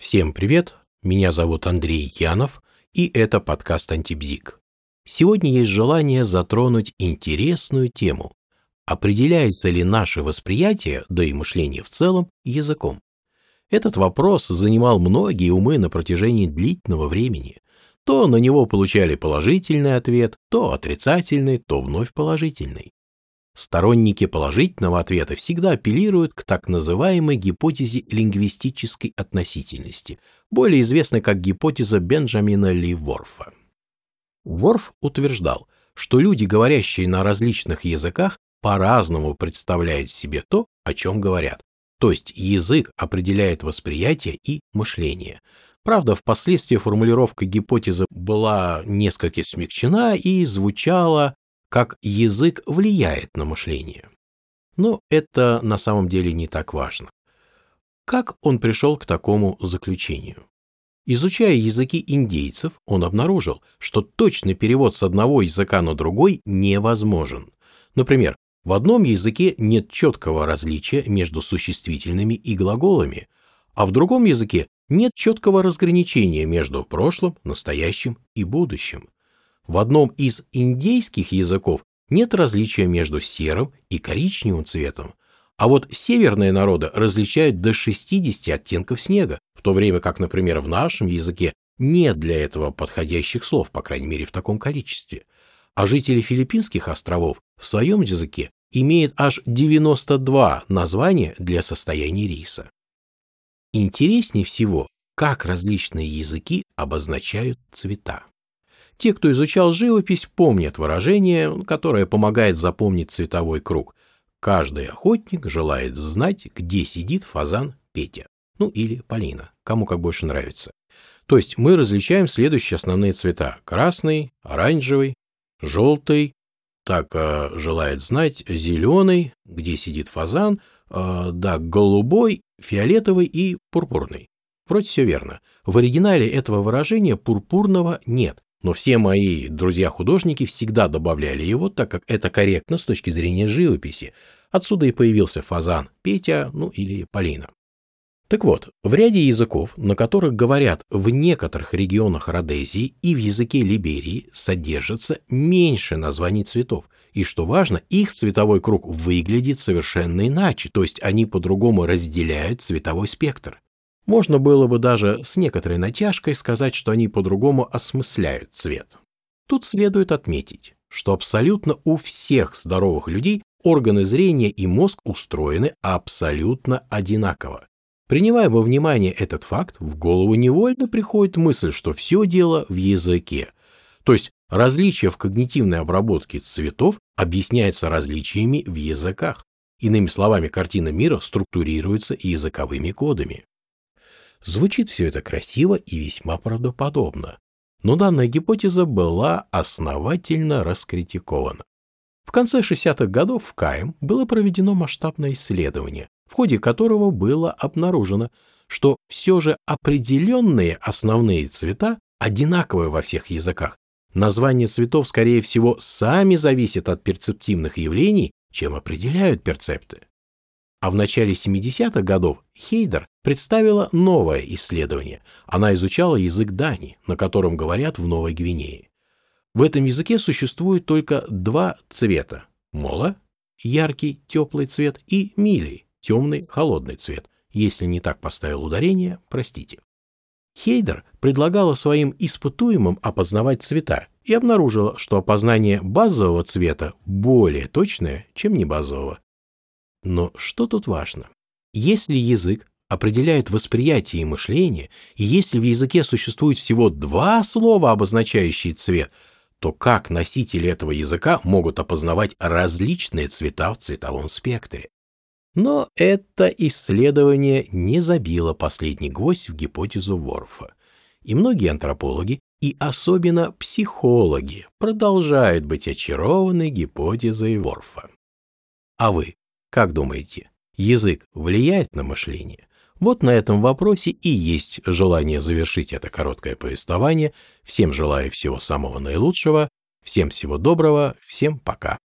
Всем привет, меня зовут Андрей Янов, и это подкаст «Антибзик». Сегодня есть желание затронуть интересную тему. Определяется ли наше восприятие, да и мышление в целом, языком? Этот вопрос занимал многие умы на протяжении длительного времени. То на него получали положительный ответ, то отрицательный, то вновь положительный. Сторонники положительного ответа всегда апеллируют к так называемой гипотезе лингвистической относительности, более известной как гипотеза Бенджамина Ли Ворфа. Ворф утверждал, что люди, говорящие на различных языках, по-разному представляют себе то, о чем говорят. То есть язык определяет восприятие и мышление. Правда, впоследствии формулировка гипотезы была несколько смягчена и звучала как язык влияет на мышление. Но это на самом деле не так важно. Как он пришел к такому заключению? Изучая языки индейцев, он обнаружил, что точный перевод с одного языка на другой невозможен. Например, в одном языке нет четкого различия между существительными и глаголами, а в другом языке нет четкого разграничения между прошлым, настоящим и будущим. В одном из индейских языков нет различия между серым и коричневым цветом, а вот северные народы различают до 60 оттенков снега, в то время как, например, в нашем языке нет для этого подходящих слов, по крайней мере, в таком количестве. А жители филиппинских островов в своем языке имеют аж 92 названия для состояния риса. Интереснее всего, как различные языки обозначают цвета. Те, кто изучал живопись, помнят выражение, которое помогает запомнить цветовой круг. Каждый охотник желает знать, где сидит фазан Петя. Ну или Полина, кому как больше нравится. То есть мы различаем следующие основные цвета. Красный, оранжевый, желтый, так э, желает знать зеленый, где сидит фазан, э, да, голубой, фиолетовый и пурпурный. Вроде все верно. В оригинале этого выражения пурпурного нет, но все мои друзья-художники всегда добавляли его, так как это корректно с точки зрения живописи. Отсюда и появился фазан, Петя, ну или Полина. Так вот, в ряде языков, на которых говорят в некоторых регионах Родезии и в языке Либерии, содержится меньше названий цветов. И что важно, их цветовой круг выглядит совершенно иначе, то есть они по-другому разделяют цветовой спектр. Можно было бы даже с некоторой натяжкой сказать, что они по-другому осмысляют цвет. Тут следует отметить, что абсолютно у всех здоровых людей органы зрения и мозг устроены абсолютно одинаково. Принимая во внимание этот факт, в голову невольно приходит мысль, что все дело в языке. То есть различие в когнитивной обработке цветов объясняется различиями в языках. Иными словами, картина мира структурируется языковыми кодами. Звучит все это красиво и весьма правдоподобно, но данная гипотеза была основательно раскритикована. В конце 60-х годов в КАИМ было проведено масштабное исследование, в ходе которого было обнаружено, что все же определенные основные цвета одинаковые во всех языках. Названия цветов, скорее всего, сами зависят от перцептивных явлений, чем определяют перцепты. А в начале 70-х годов Хейдер представила новое исследование. Она изучала язык Дани, на котором говорят в Новой Гвинее. В этом языке существует только два цвета – мола – яркий теплый цвет и мили – темный холодный цвет. Если не так поставил ударение, простите. Хейдер предлагала своим испытуемым опознавать цвета и обнаружила, что опознание базового цвета более точное, чем небазового. Но что тут важно? Если язык определяет восприятие и мышление, и если в языке существует всего два слова, обозначающие цвет, то как носители этого языка могут опознавать различные цвета в цветовом спектре? Но это исследование не забило последний гвоздь в гипотезу Ворфа. И многие антропологи, и особенно психологи, продолжают быть очарованы гипотезой Ворфа. А вы как думаете, язык влияет на мышление? Вот на этом вопросе и есть желание завершить это короткое повествование. Всем желаю всего самого наилучшего, всем всего доброго, всем пока.